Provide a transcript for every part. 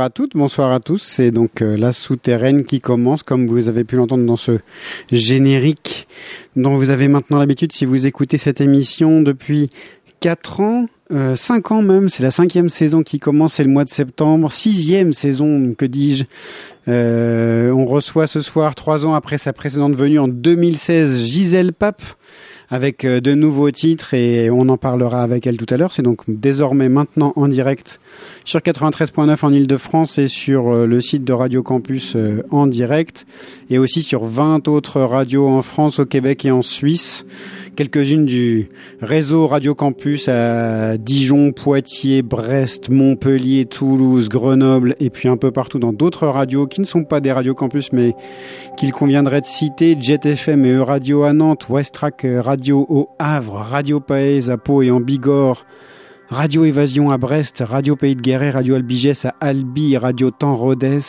Bonsoir à toutes, bonsoir à tous. C'est donc euh, la souterraine qui commence, comme vous avez pu l'entendre dans ce générique dont vous avez maintenant l'habitude si vous écoutez cette émission depuis 4 ans, euh, 5 ans même. C'est la cinquième saison qui commence, c'est le mois de septembre. Sixième saison, que dis-je. Euh, on reçoit ce soir, trois ans après sa précédente venue en 2016, Gisèle Pape avec euh, de nouveaux titres et on en parlera avec elle tout à l'heure. C'est donc désormais maintenant en direct sur 93.9 en Ile-de-France et sur euh, le site de Radio Campus euh, en direct. Et aussi sur 20 autres radios en France, au Québec et en Suisse. Quelques-unes du réseau Radio Campus à Dijon, Poitiers, Brest, Montpellier, Toulouse, Grenoble et puis un peu partout dans d'autres radios qui ne sont pas des Radio Campus mais qu'il conviendrait de citer. Jet FM et E-Radio à Nantes, Westrack Radio au Havre, Radio Paez à Pau et en Bigorre, Radio Évasion à Brest, Radio Pays de Guéret, Radio Albigès à Albi, Radio Temps Rodez,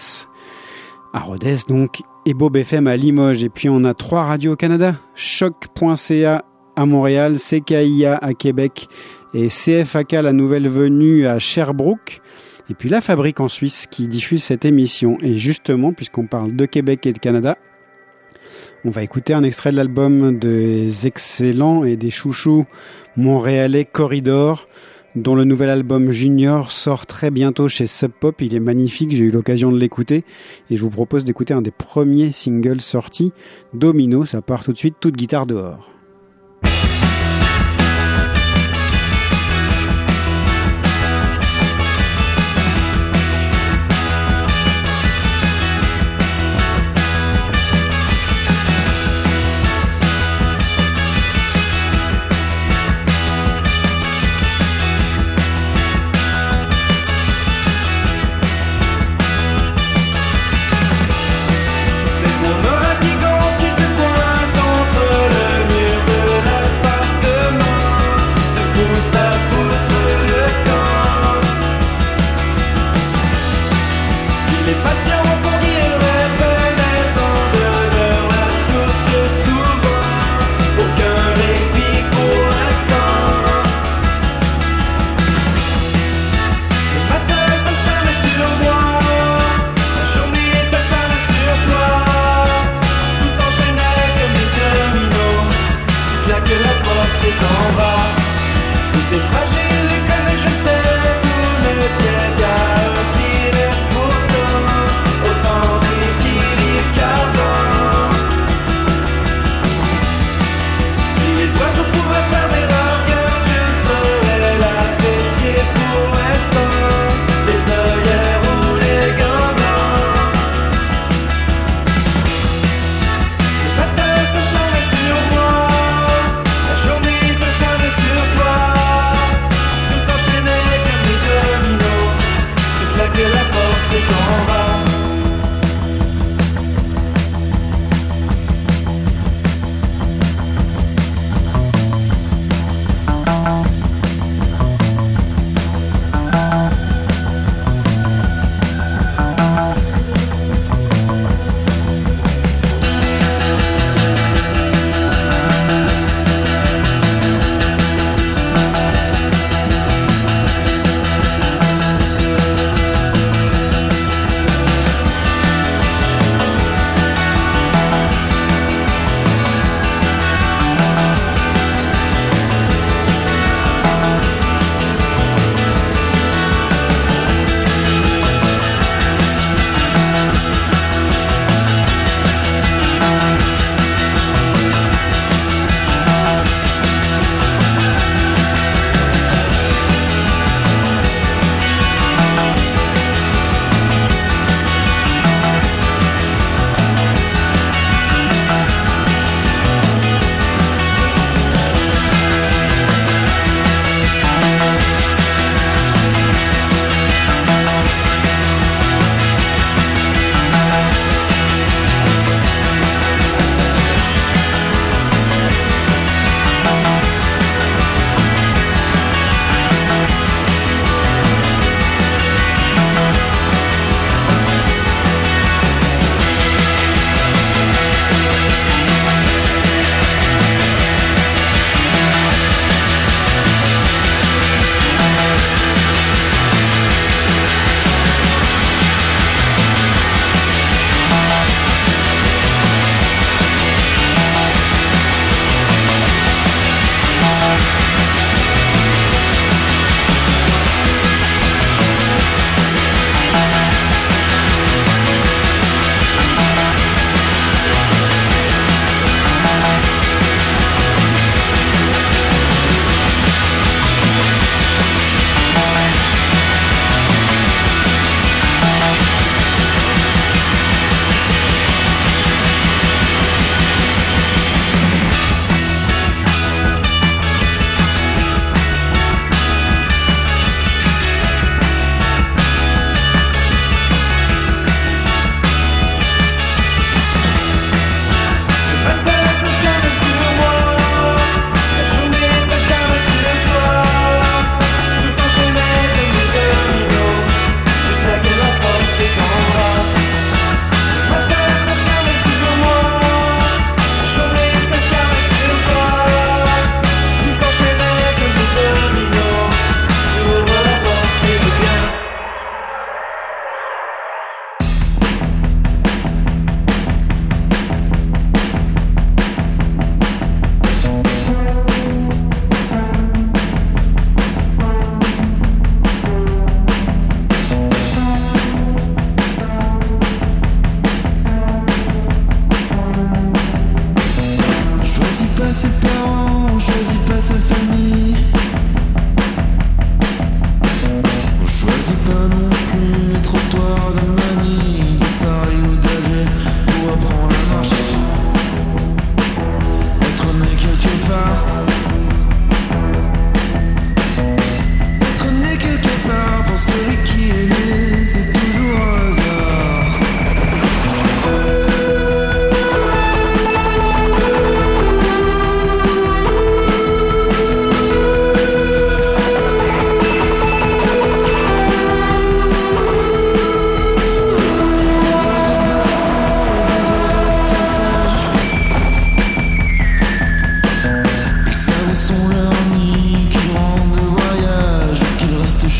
à Rodez donc, et Bob FM à Limoges. Et puis on a trois radios au Canada, choc.ca à Montréal, CKIA à Québec et CFAK, la nouvelle venue à Sherbrooke. Et puis la fabrique en Suisse qui diffuse cette émission. Et justement, puisqu'on parle de Québec et de Canada, on va écouter un extrait de l'album des excellents et des chouchous montréalais Corridor, dont le nouvel album Junior sort très bientôt chez Sub Pop. Il est magnifique, j'ai eu l'occasion de l'écouter et je vous propose d'écouter un des premiers singles sortis, Domino, ça part tout de suite, toute guitare dehors.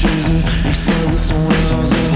choses, say sait où sont leurs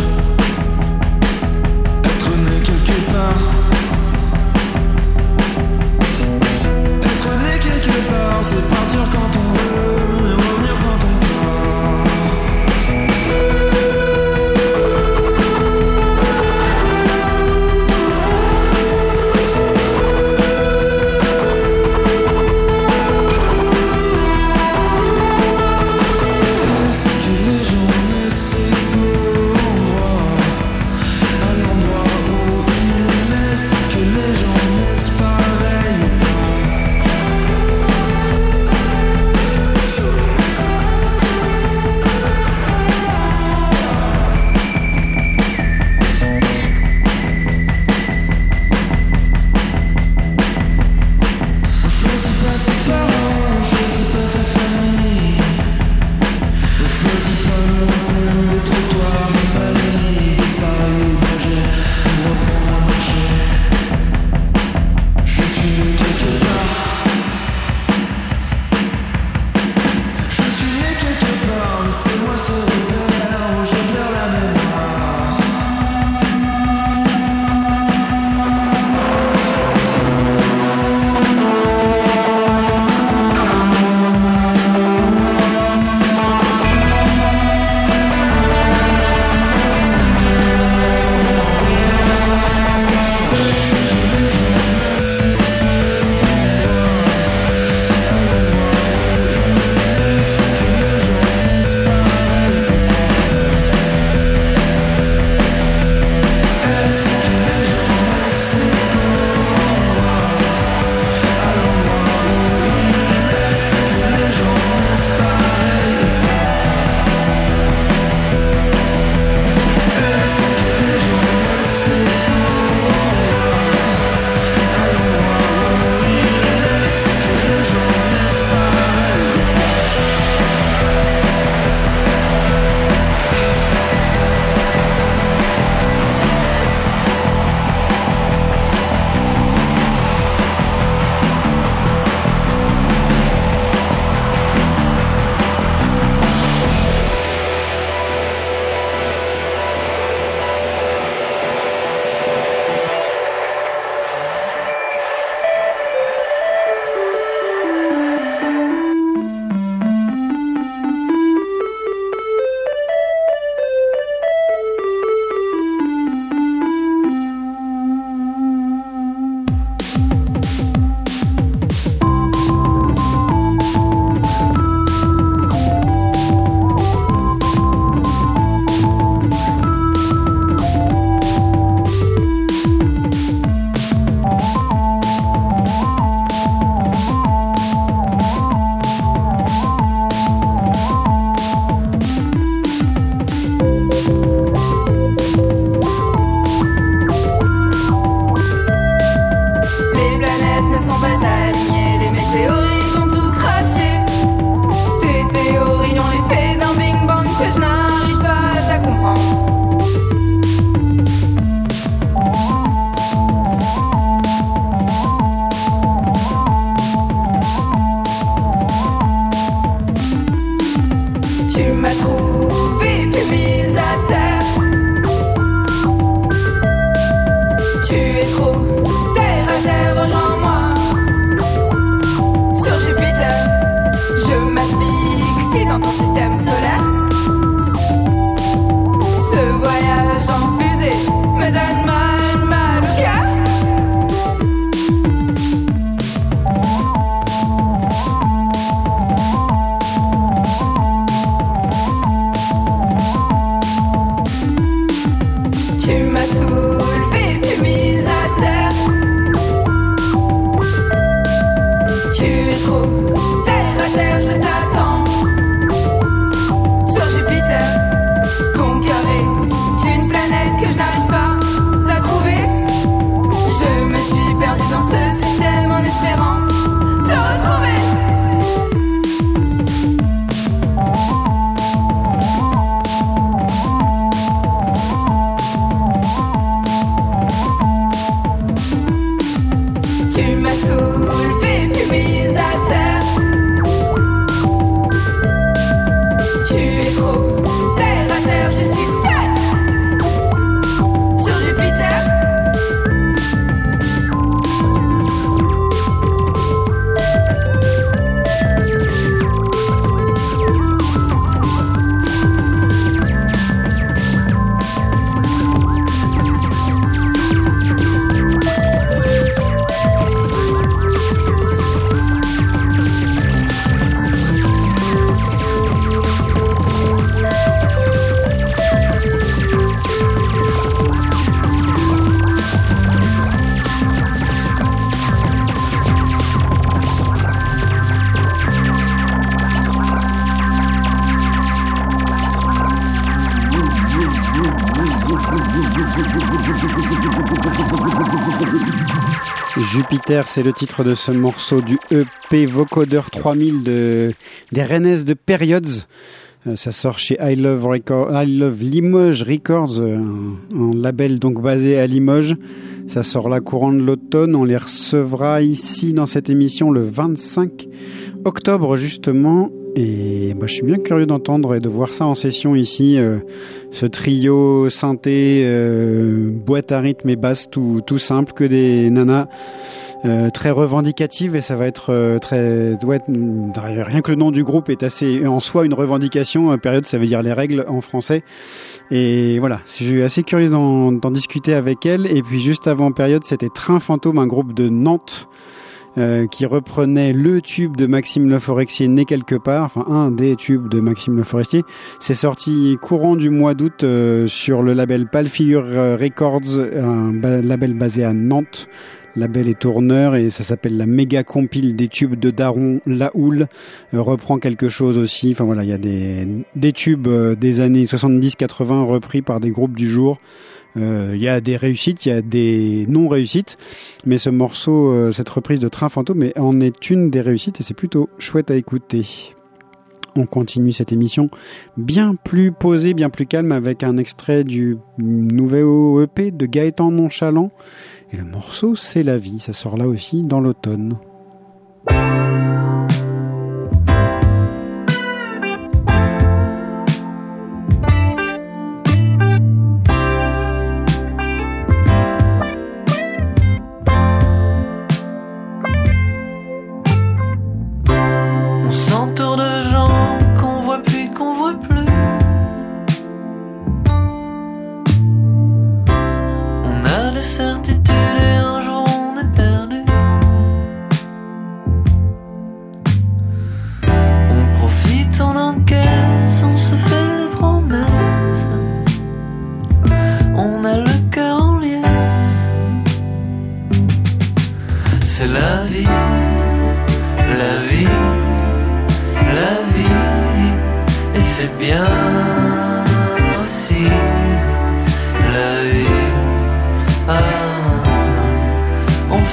Jupiter, c'est le titre de ce morceau du EP Vocoder 3000 de, des Rennes de Periods. Euh, ça sort chez I Love, Limoges Records, euh, un, label donc basé à Limoges. Ça sort la courant de l'automne. On les recevra ici dans cette émission le 25 octobre justement. Et moi, je suis bien curieux d'entendre et de voir ça en session ici. Euh, ce trio synthé, euh, boîte à rythme et basse, tout, tout simple, que des nanas euh, très revendicatives. Et ça va être très... Ouais, rien que le nom du groupe est assez en soi une revendication. Période, ça veut dire les règles en français. Et voilà, je suis assez curieux d'en discuter avec elle. Et puis juste avant période, c'était Train Fantôme, un groupe de Nantes. Euh, qui reprenait le tube de Maxime Le Forestier né quelque part, enfin un des tubes de Maxime Le Forestier. C'est sorti courant du mois d'août euh, sur le label Palfigure euh, Records, un label basé à Nantes. Label et tourneur et ça s'appelle la méga compile des tubes de Daron La Houle reprend quelque chose aussi enfin voilà il y a des, des tubes des années 70-80 repris par des groupes du jour euh, il y a des réussites, il y a des non-réussites, mais ce morceau, euh, cette reprise de Train Fantôme en est une des réussites et c'est plutôt chouette à écouter. On continue cette émission bien plus posée, bien plus calme avec un extrait du nouvel EP de Gaëtan Nonchalant. Et le morceau, c'est la vie. Ça sort là aussi dans l'automne.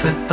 fait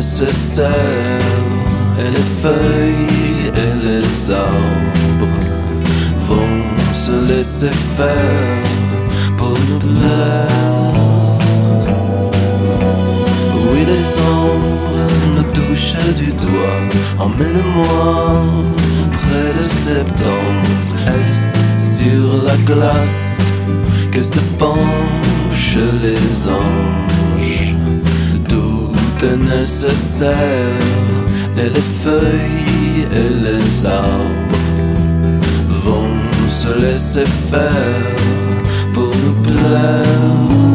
nécessaire et les feuilles et les arbres vont se laisser faire pour nous plaire. Oui, décembre nous touche du doigt. Emmène-moi près de septembre. Est-ce sur la glace que se penchent les anges? Est nécessaire, et les feuilles et les arbres vont se laisser faire pour nous plaire.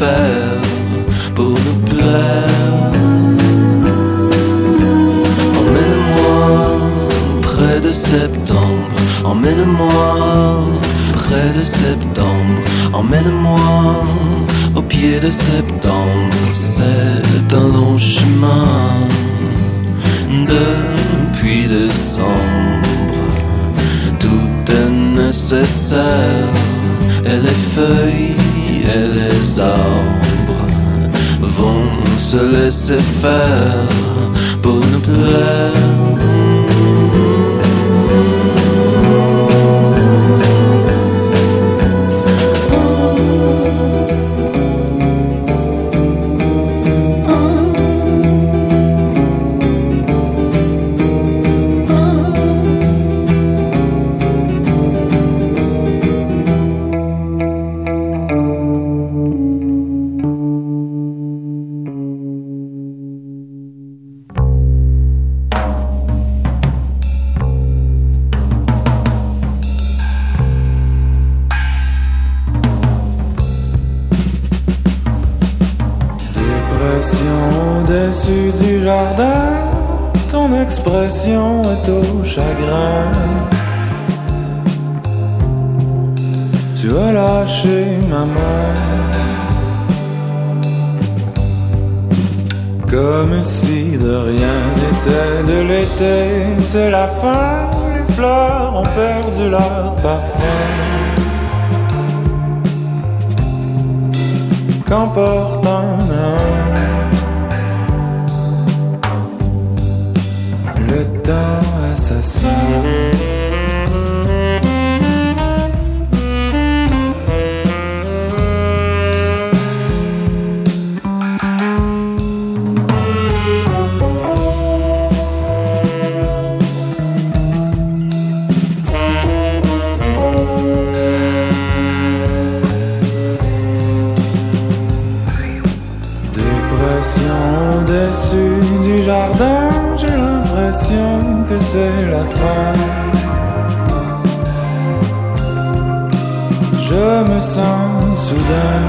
Laisser vont jardin, ton expression est au chagrin. Tu as lâché ma main. Comme si de rien n'était de l'été, c'est la fin, les fleurs ont perdu leur parfum. Qu'emporte un homme temps assassin. c'est la fin. Je me sens soudain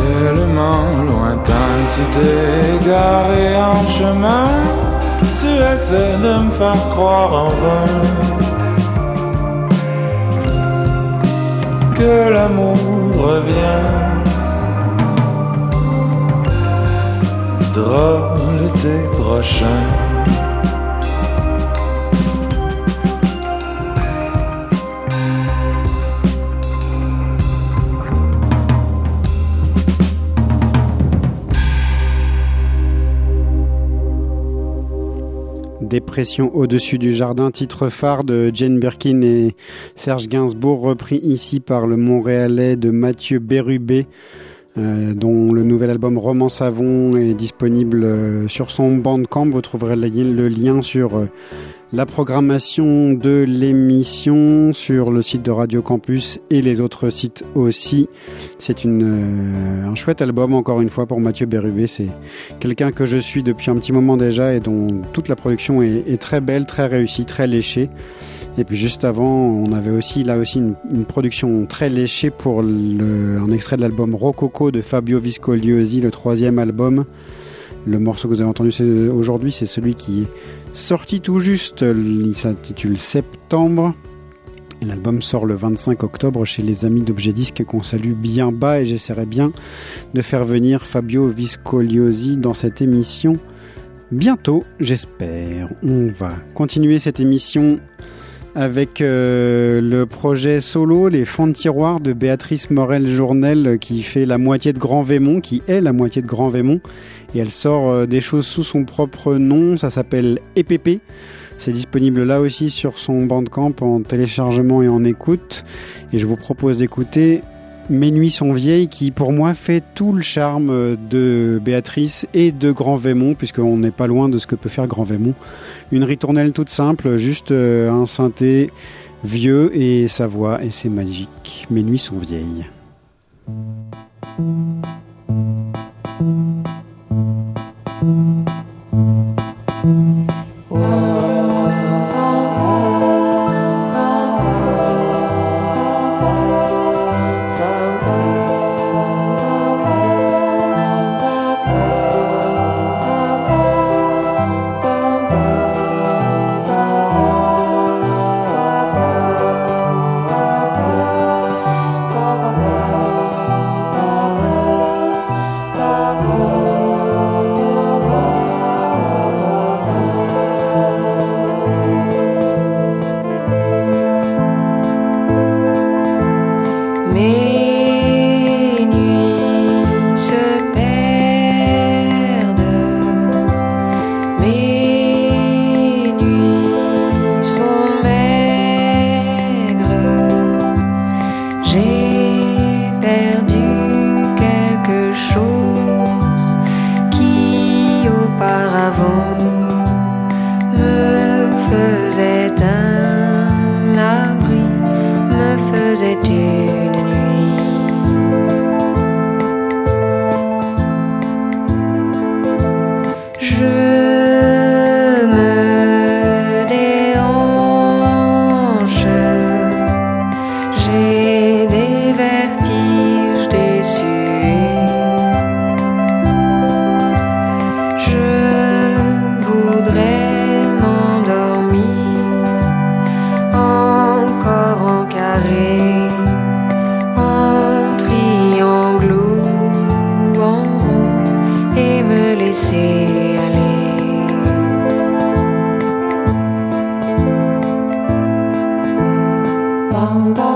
tellement lointain. Tu t'es garé en chemin, tu essaies de me faire croire en vain que l'amour revient. Dépression au-dessus du jardin, titre phare de Jane Birkin et Serge Gainsbourg, repris ici par le Montréalais de Mathieu Bérubé euh, dont le nouvel album Roman Savon est disponible euh, sur son bandcamp. Vous trouverez le lien sur euh, la programmation de l'émission sur le site de Radio Campus et les autres sites aussi. C'est un chouette album encore une fois pour Mathieu Bérubé. C'est quelqu'un que je suis depuis un petit moment déjà et dont toute la production est très belle, très réussie, très léchée. Et puis juste avant, on avait aussi là aussi une, production très léchée pour un extrait de l'album Rococo de Fabio Viscogliosi, le troisième album. Le morceau que vous avez entendu aujourd'hui, c'est celui qui est sorti tout juste. Il s'intitule Septembre. L'album sort le 25 octobre chez les amis d'Objet Disque qu'on salue bien bas et j'essaierai bien de faire venir Fabio Viscogliosi dans cette émission bientôt, j'espère. On va continuer cette émission avec euh, le projet solo Les fonds de tiroir de Béatrice Morel-Journel qui fait la moitié de Grand Vémont, qui est la moitié de Grand Vémont. Et elle sort euh, des choses sous son propre nom, ça s'appelle EPP. C'est disponible là aussi sur son bandcamp en téléchargement et en écoute. Et je vous propose d'écouter mes nuits sont vieilles qui pour moi fait tout le charme de Béatrice et de Grand Vémont puisqu'on n'est pas loin de ce que peut faire Grand Vémont. Une ritournelle toute simple, juste euh, un synthé vieux et sa voix et c'est magique. Mes nuits sont vieilles. bang bang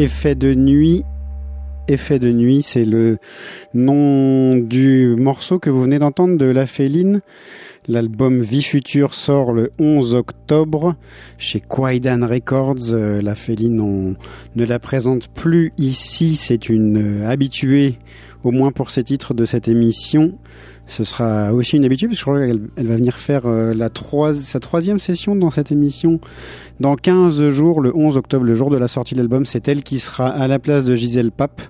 Effet de nuit. Effet de nuit, c'est le nom du morceau que vous venez d'entendre de La Féline. L'album Vie Future sort le 11 octobre chez Quaidan Records. Euh, la Féline, on ne la présente plus ici. C'est une euh, habituée, au moins pour ces titres de cette émission. Ce sera aussi une habitude, parce que je crois qu'elle va venir faire euh, sa troisième session dans cette émission dans 15 jours, le 11 octobre, le jour de la sortie de l'album, c'est elle qui sera à la place de Gisèle Pape.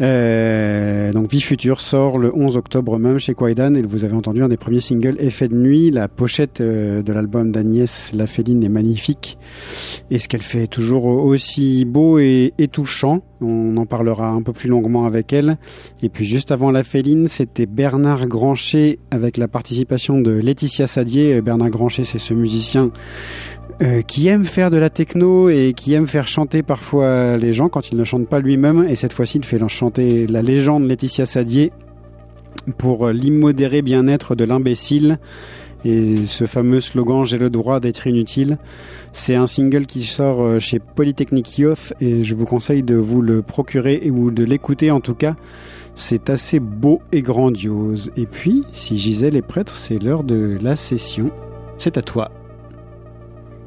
Euh, donc Vie Future sort le 11 octobre même chez Quaidan et vous avez entendu un des premiers singles Effet de nuit. La pochette euh, de l'album d'Agnès Laféline est magnifique et ce qu'elle fait toujours aussi beau et, et, touchant. On en parlera un peu plus longuement avec elle. Et puis juste avant Laféline, c'était Bernard Grancher avec la participation de Laetitia Sadier. Bernard Grancher, c'est ce musicien euh, qui aime faire de la techno et qui aime faire chanter parfois les gens quand il ne chante pas lui-même. Et cette fois-ci, il fait chanter la légende Laetitia Sadier pour l'immodéré bien-être de l'imbécile. Et ce fameux slogan J'ai le droit d'être inutile, c'est un single qui sort euh, chez Polytechnic Youth et je vous conseille de vous le procurer ou de l'écouter en tout cas. C'est assez beau et grandiose. Et puis, si Gisèle est prêtre, c'est l'heure de la session. C'est à toi.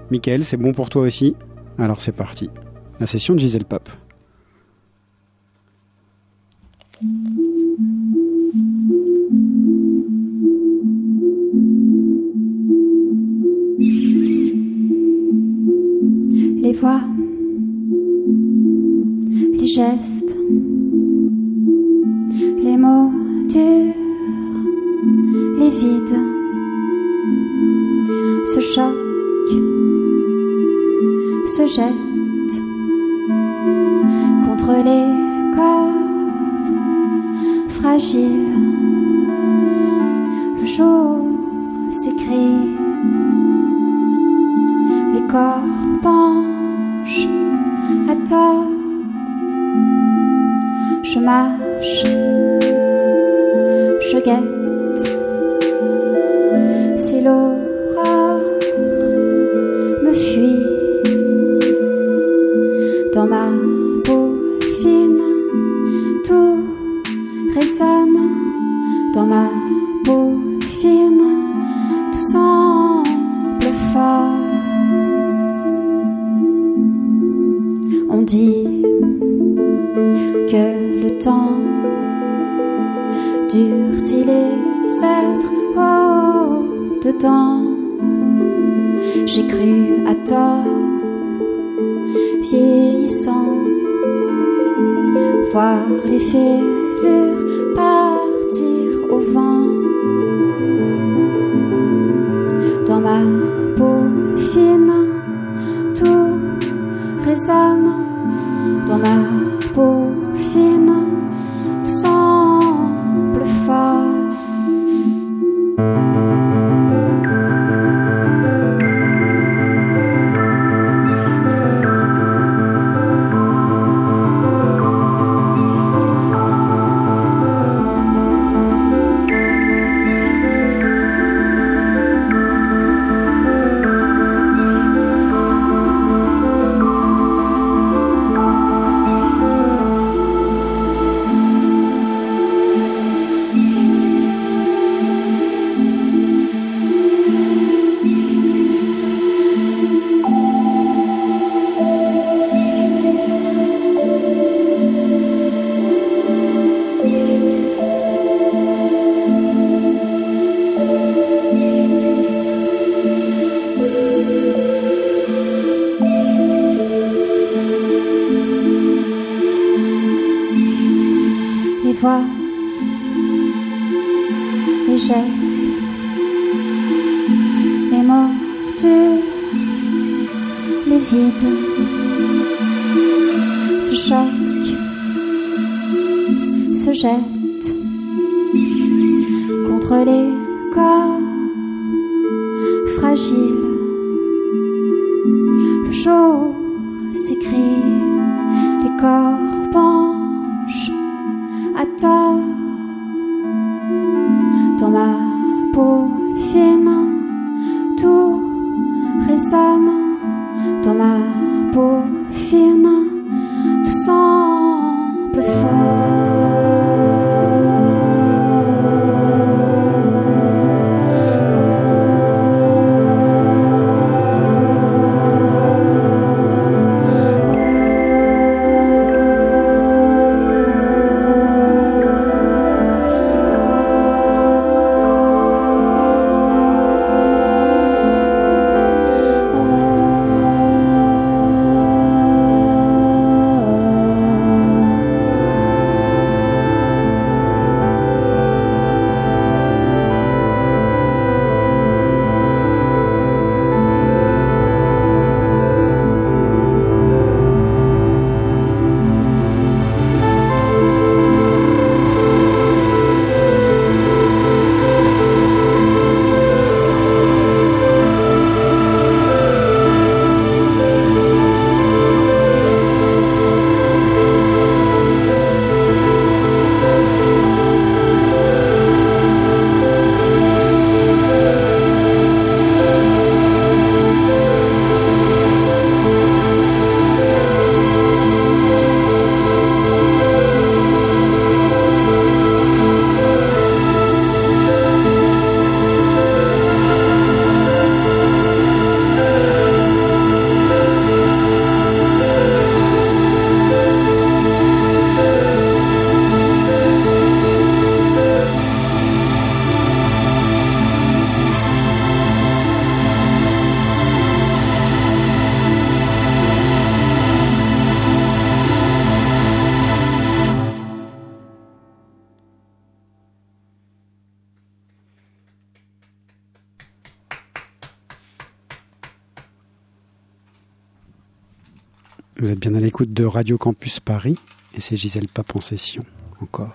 Michael, c'est bon pour toi aussi? Alors c'est parti. La session de Gisèle Pape. Les voix, les gestes, les mots durs, les vides, ce choc se jette contre les corps fragiles. Dans ma peau fine, tout semble fort. On dit que le temps durcit les êtres oh, dedans. J'ai cru à tort, vieillissant, voir les fêlures Radio Campus Paris et c'est Gisèle Pape session encore.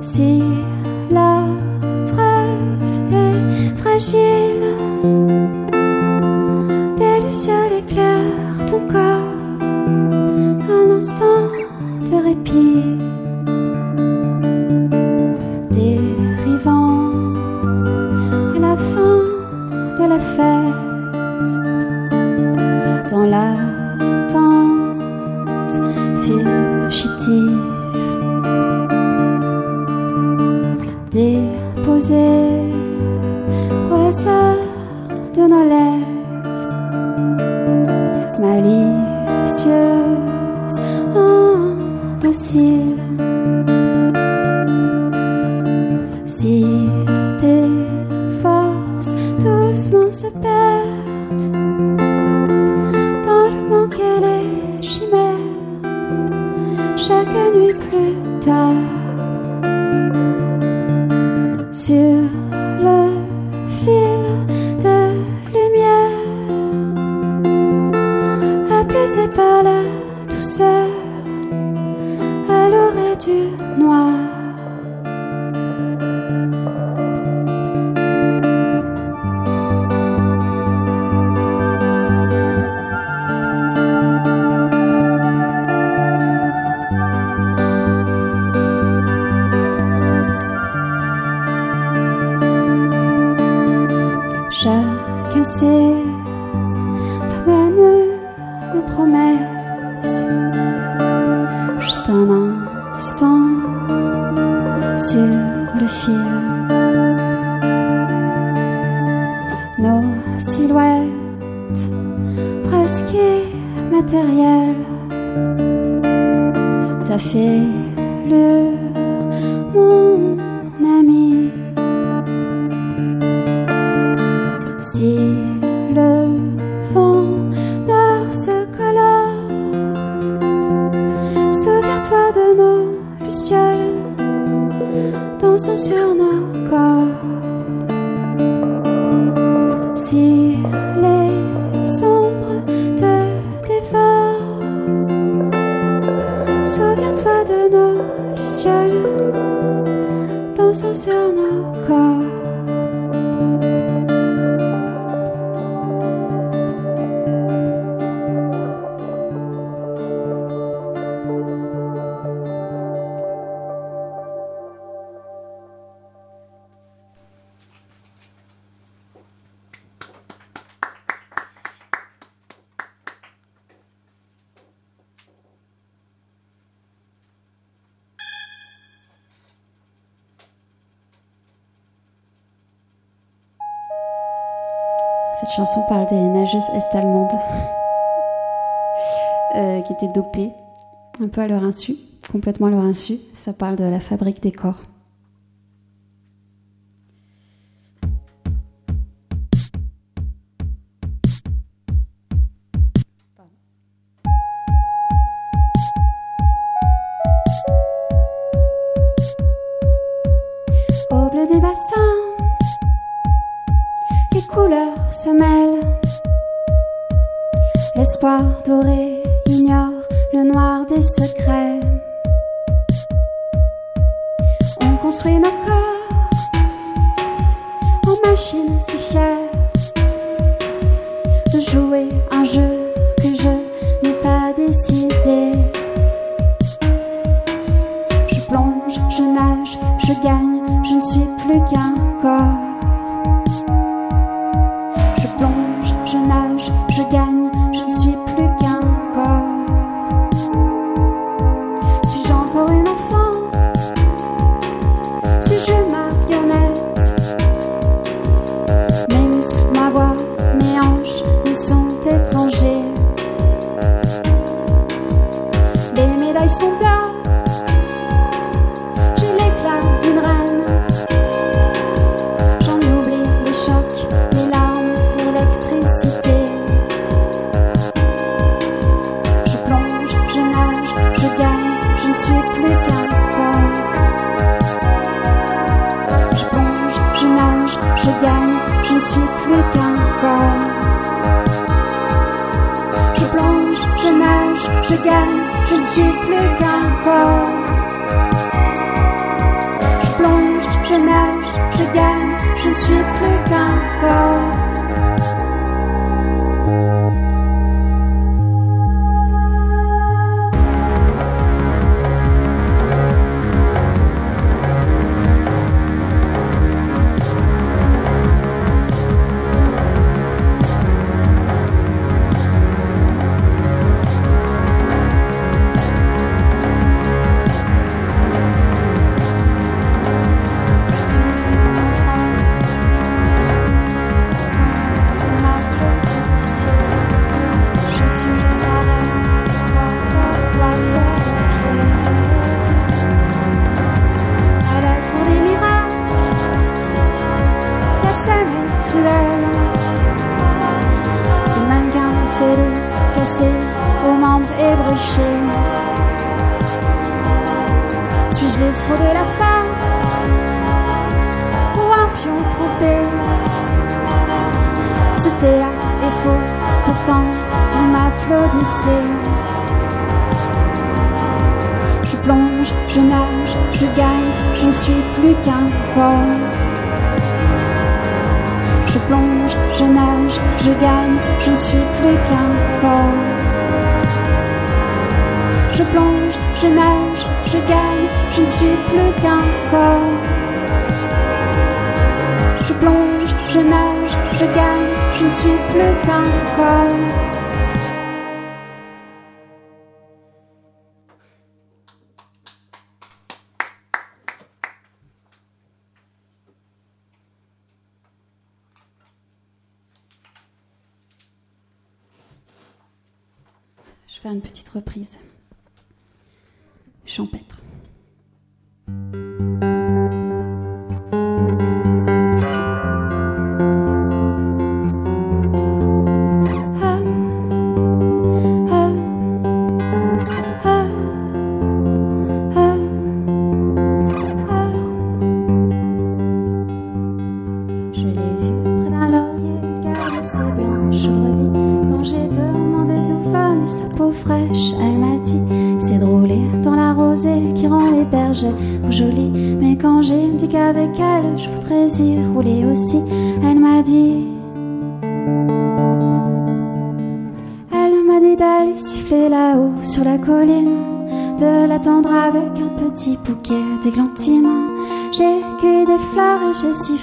si la trêve est fragile, des lucioles éclairent ton corps. Cette chanson parle des nageuses est-allemandes euh, qui étaient dopées, un peu à leur insu, complètement à leur insu. Ça parle de la fabrique des corps. Suis plus qu'un corps. Je plonge, je nage, je gagne, je ne suis plus qu'un corps. Je plonge, je nage, je gagne, je ne suis plus qu'un corps. Je plonge, je nage, je gagne, je ne suis plus qu'un corps. Petite reprise. Champêtre.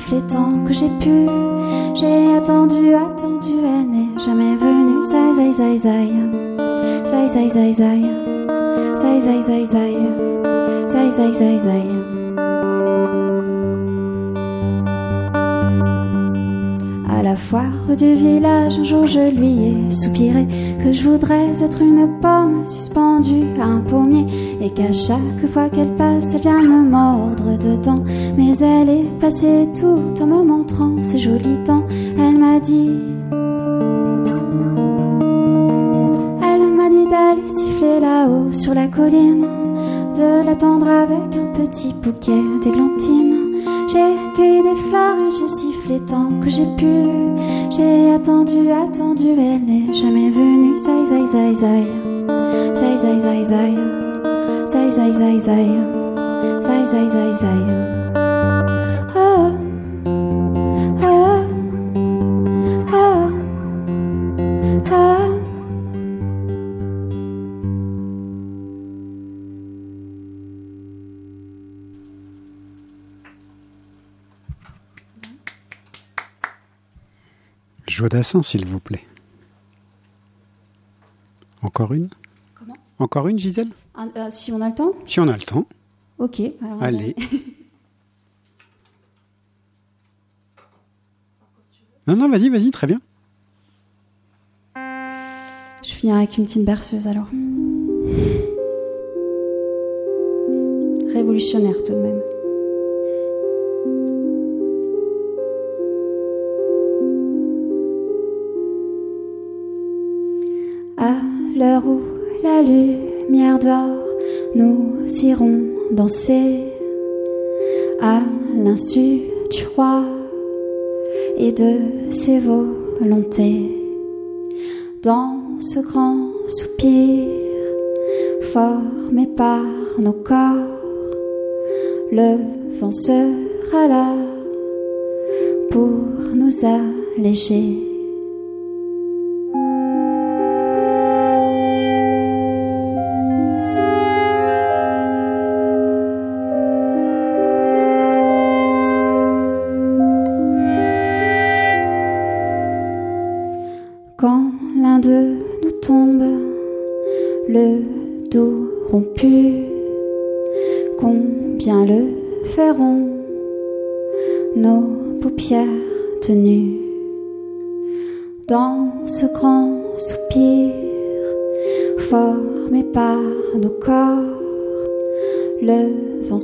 Sifflé tant que j'ai pu. J'ai attendu, attendu, elle n'est jamais venue. Zai, zai. À la foire du village, un jour je lui ai soupiré que je voudrais être une pomme suspendue à un pommier et qu'à chaque fois qu'elle passe, elle vient me mordre dedans. Mais elle est passée tout en me montrant ses jolis dents. Elle m'a dit. Elle m'a dit d'aller siffler là-haut sur la colline, de l'attendre avec un petit bouquet d'églantines. J'ai cueilli des fleurs et j'ai sifflé tant que j'ai pu. J'ai attendu, attendu, elle n'est jamais venue. Zai, zai, zai, zai. Zai, zai, zai, zai. Zai, zai, zai, zai. Zai, zai, zai, zai. Jodassin, s'il vous plaît. Encore une Comment? Encore une, Gisèle? Euh, Si on a le temps? Si on a le temps. Ok. alors Allez. Non, non, vas-y, vas-y, très bien. Je finis avec une petite berceuse alors. révolutionnaire tout de même. Où la lumière dort, nous irons danser à l'insu du roi et de ses volontés. Dans ce grand soupir formé par nos corps, le vent sera là pour nous alléger.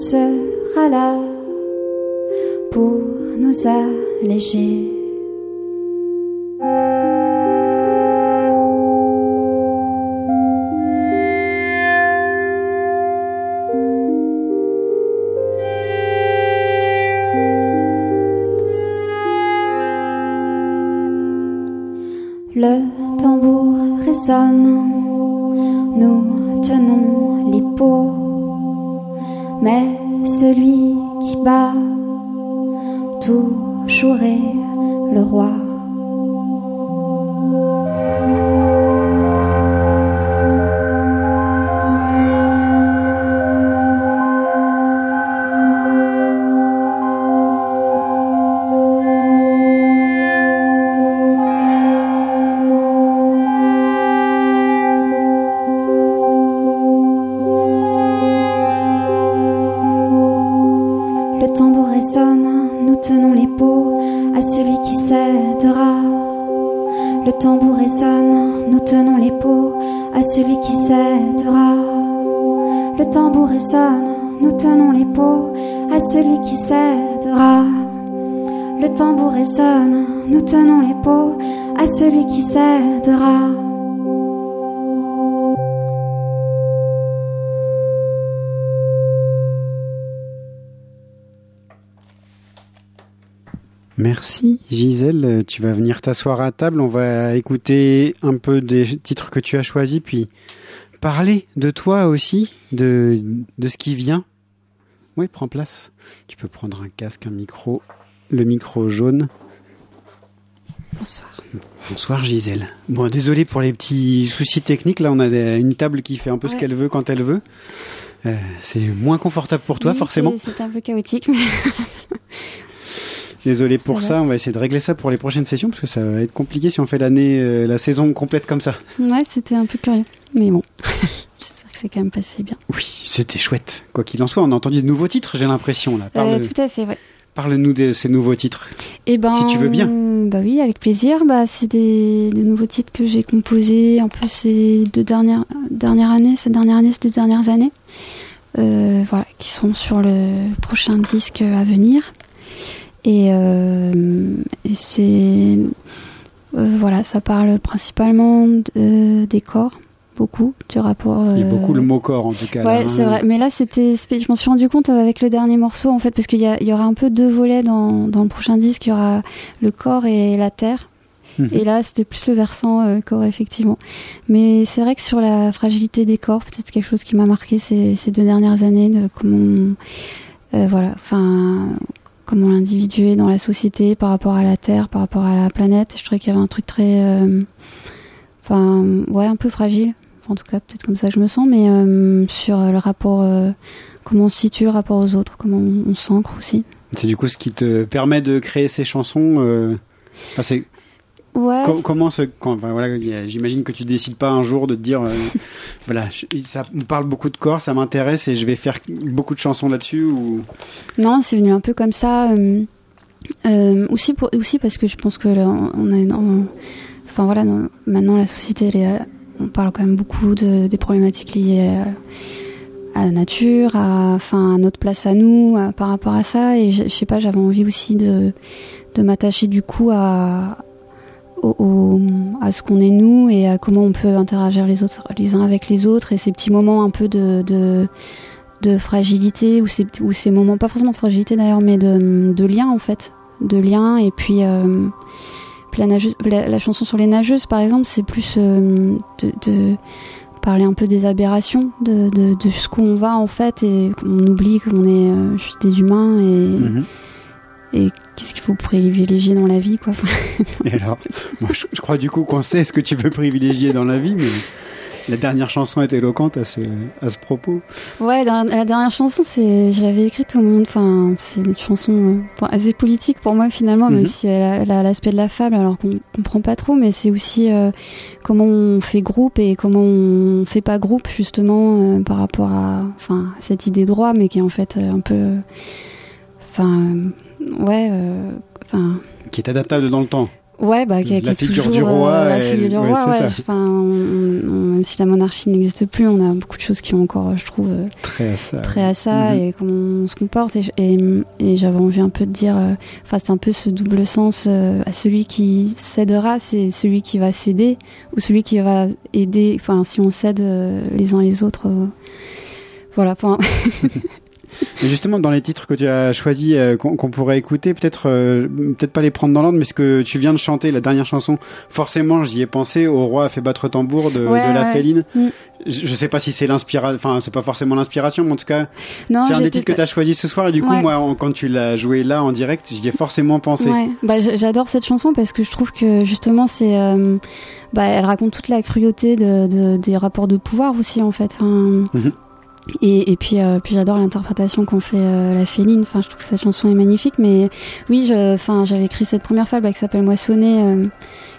Sera là pour nous alléger. Le tambour résonne, nous tenons les peaux, mais celui qui bat toujours est le roi. Tu vas venir t'asseoir à table, on va écouter un peu des titres que tu as choisis, puis parler de toi aussi, de, de ce qui vient. Oui, prends place. Tu peux prendre un casque, un micro, le micro jaune. Bonsoir. Bonsoir Gisèle. Bon, désolé pour les petits soucis techniques, là on a une table qui fait un peu ce qu'elle veut quand elle veut. Euh, c'est moins confortable pour toi Oui, forcément. C'est un peu chaotique, mais Désolé pour Ça ça, on va essayer de régler ça pour les prochaines sessions parce que ça va être compliqué si on fait l'année, euh, la saison complète comme ça. ouais, c'était un peu curieux. Mais bon, j'espère que c'est quand même passé bien. Oui, c'était chouette. Quoi qu'il en soit, on a entendu de nouveaux titres, j'ai l'impression là. Parle, Euh, tout à fait, ouais. Parle-nous de ces nouveaux titres. Et ben, Si tu veux bien. Bah oui, avec plaisir. Bah, c'est des, des nouveaux titres que j'ai composés un peu ces deux dernières, dernières années, cette dernière année, ces deux dernières années. Euh, voilà, qui sont sur le prochain disque à venir. Et, euh, et c'est. euh, voilà, ça parle principalement de- des corps, beaucoup, du rapport. Il y a euh, beaucoup le mot corps en tout cas. Ouais, c'est hein. vrai. Mais là, c'était, je m'en suis rendu compte avec le dernier morceau, en fait, parce qu'il y, y aura un peu deux volets dans, dans le prochain disque. Il y aura le corps et la terre. Mhm. Et là, c'était plus le versant euh, corps, effectivement. Mais c'est vrai que sur la fragilité des corps, peut-être quelque chose qui m'a marqué ces, ces deux dernières années, de comment, euh, voilà, enfin, comment l'individu est dans la société par rapport à la terre, par rapport à la planète. Je trouvais qu'il y avait un truc très, euh, enfin, ouais, un peu fragile. En tout cas, peut-être comme ça que je me sens, mais euh, sur le rapport, euh, comment on se situe, le rapport aux autres, comment on, on s'ancre aussi. C'est du coup ce qui te permet de créer ces chansons. Ouais. comment quand, enfin, voilà, j'imagine que tu décides pas un jour de te dire, euh, voilà, je- ça me parle beaucoup de corps, ça m'intéresse et je vais faire beaucoup de chansons là-dessus ou? Non, c'est venu un peu comme ça. euh, euh, aussi, pour, aussi parce que je pense que là, on est dans. Enfin voilà, dans- maintenant la société, elle est, on parle quand même beaucoup de, des problématiques liées à, à la nature, à, enfin, à notre place à nous, à- par rapport à ça. Et je, je sais pas, j'avais envie aussi de, de m'attacher du coup à, au, au- à ce qu'on est nous et à comment on peut interagir les autres, les uns avec les autres et ces petits moments un peu de, de, de fragilité ou ces, ou ces moments, pas forcément de fragilité d'ailleurs, mais de, de lien en fait, de lien et puis. euh, puis la, nageuse- la, la chanson sur les nageuses, par exemple, c'est plus euh, de, de parler un peu des aberrations, de, de, de ce qu'on va en fait, et qu'on oublie qu'on est euh, juste des humains et, Mhm. et qu'est-ce qu'il faut privilégier dans la vie, quoi. Et alors, moi, je, je crois du coup qu'on sait ce que tu veux privilégier dans la vie, mais la dernière chanson est éloquente à ce, à ce propos. Ouais, la, la dernière chanson, c'est, je l'avais écrite au monde. Enfin, c'est une chanson euh, assez politique pour moi finalement, Mhm. même si elle a, elle a l'aspect de la fable, alors qu'on comprend pas trop. Mais c'est aussi euh, comment on fait groupe et comment on fait pas groupe justement euh, par rapport à, enfin, cette idée de droit, mais qui est en fait un peu, enfin, ouais, euh, enfin. Qui est adaptable dans le temps. Ouais, bah, qui, La qui figure toujours, du roi, euh, la elle- figure du ouais, roi, ouais. ça. Enfin, on- on- même si la monarchie n'existe plus, on a beaucoup de choses qui ont encore, je trouve, euh, Très à ça. très à ça Mhm. et comment on se comporte. Et, et, et j'avais envie un peu de dire, euh, enfin, c'est un peu ce double sens euh, à celui qui cédera, c'est celui qui va céder ou celui qui va aider. Enfin, si on cède euh, les uns les autres. euh, voilà, enfin, Et justement, dans les titres que tu as choisis, euh, qu'on pourrait écouter, peut-être euh, peut-être pas les prendre dans l'ordre, mais ce que tu viens de chanter, la dernière chanson, forcément, j'y ai pensé. Au roi a fait battre tambour de, Ouais, de la ouais. féline. Mm. Je, je sais pas si c'est l'inspiration, enfin, c'est pas forcément l'inspiration, mais en tout cas, c'est un des titres que tu as choisi ce soir. Et du coup, Ouais. moi, en- quand tu l'as joué là en direct, j'y ai forcément pensé. Ouais, bah, j'adore cette chanson parce que je trouve que justement c'est, euh, bah, elle raconte toute la cruauté de, de- des rapports de pouvoir aussi en fait. Enfin, Mhm. Et, et puis, euh, puis j'adore l'interprétation qu'en fait euh, la Féline. Enfin, je trouve que cette chanson est magnifique. Mais oui, je, enfin, j'avais écrit cette première fable qui s'appelle Moissonner, euh,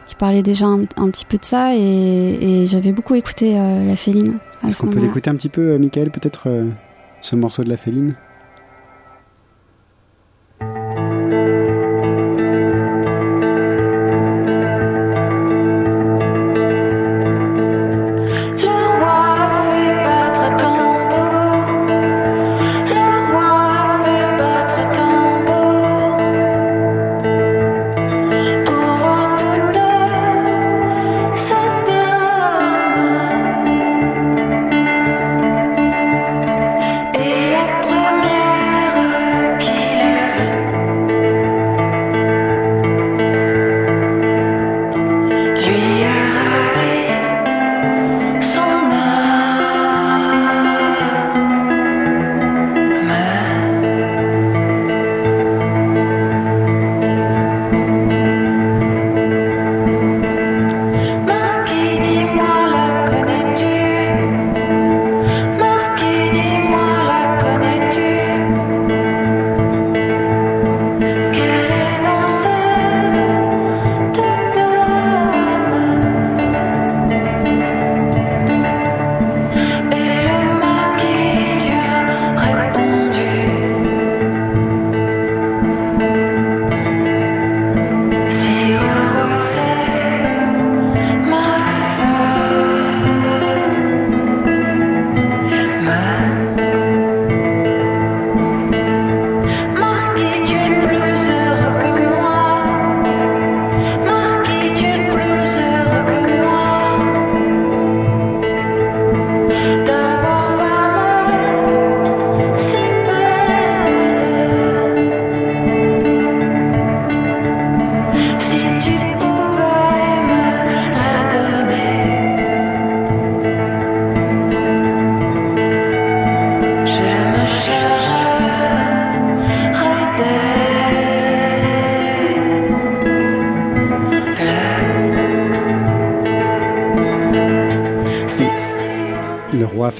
qui parlait déjà un, un petit peu de ça, et, et j'avais beaucoup écouté euh, la Féline. Est-ce ce qu'on peut l'écouter un petit peu, Michael, peut-être ce morceau de la féline?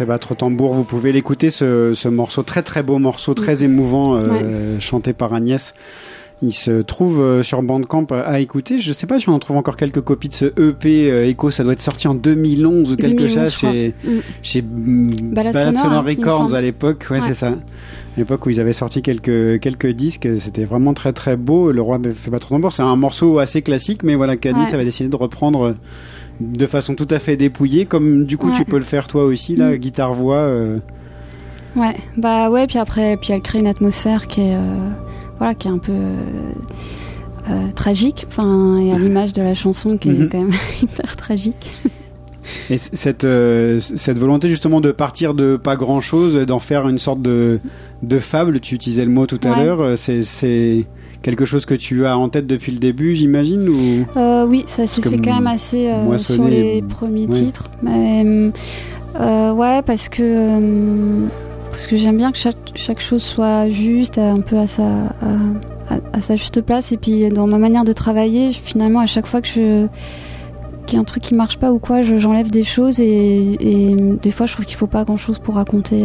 Fait battre tambour. Vous pouvez l'écouter, ce, ce morceau, très très beau morceau, très émouvant, euh, chanté par Agnès. Il se trouve euh, sur Bandcamp à écouter. Je sais pas si on en trouve encore quelques copies de ce EP euh, Echo. Ça doit être sorti en 2011 ou quelque 2011, chose chez, Mm. chez mm, Sonore, me Records à l'époque. Ouais, Ouais. c'est ça. À l'époque où ils avaient sorti quelques, quelques disques. C'était vraiment très très beau. Le roi fait battre tambour. C'est un morceau assez classique, mais voilà, Cadis Ouais. avait décidé de reprendre de façon tout à fait dépouillée, comme du coup Ouais. tu peux le faire toi aussi, là, Mm. guitare-voix. euh, Ouais, bah ouais, puis après, puis elle crée une atmosphère qui est, euh, voilà, qui est un peu euh, tragique, enfin, et à l'image de la chanson qui est quand même hyper tragique. Et cette, euh, cette volonté justement de partir de pas grand chose, d'en faire une sorte de, de fable, tu utilisais le mot tout à l'heure, c'est quelque chose que tu as en tête depuis le début, j'imagine ou... Euh, oui, ça s'est fait quand même assez euh, sur les premiers ouais. titres. Mais euh, ouais, parce que parce que j'aime bien que chaque, chaque chose soit juste, un peu à sa à, sa juste place. Et puis dans ma manière de travailler, finalement, à chaque fois que je qu'il y a un truc qui marche pas ou quoi, je- j'enlève des choses et, et des fois, je trouve qu'il faut pas grand chose pour raconter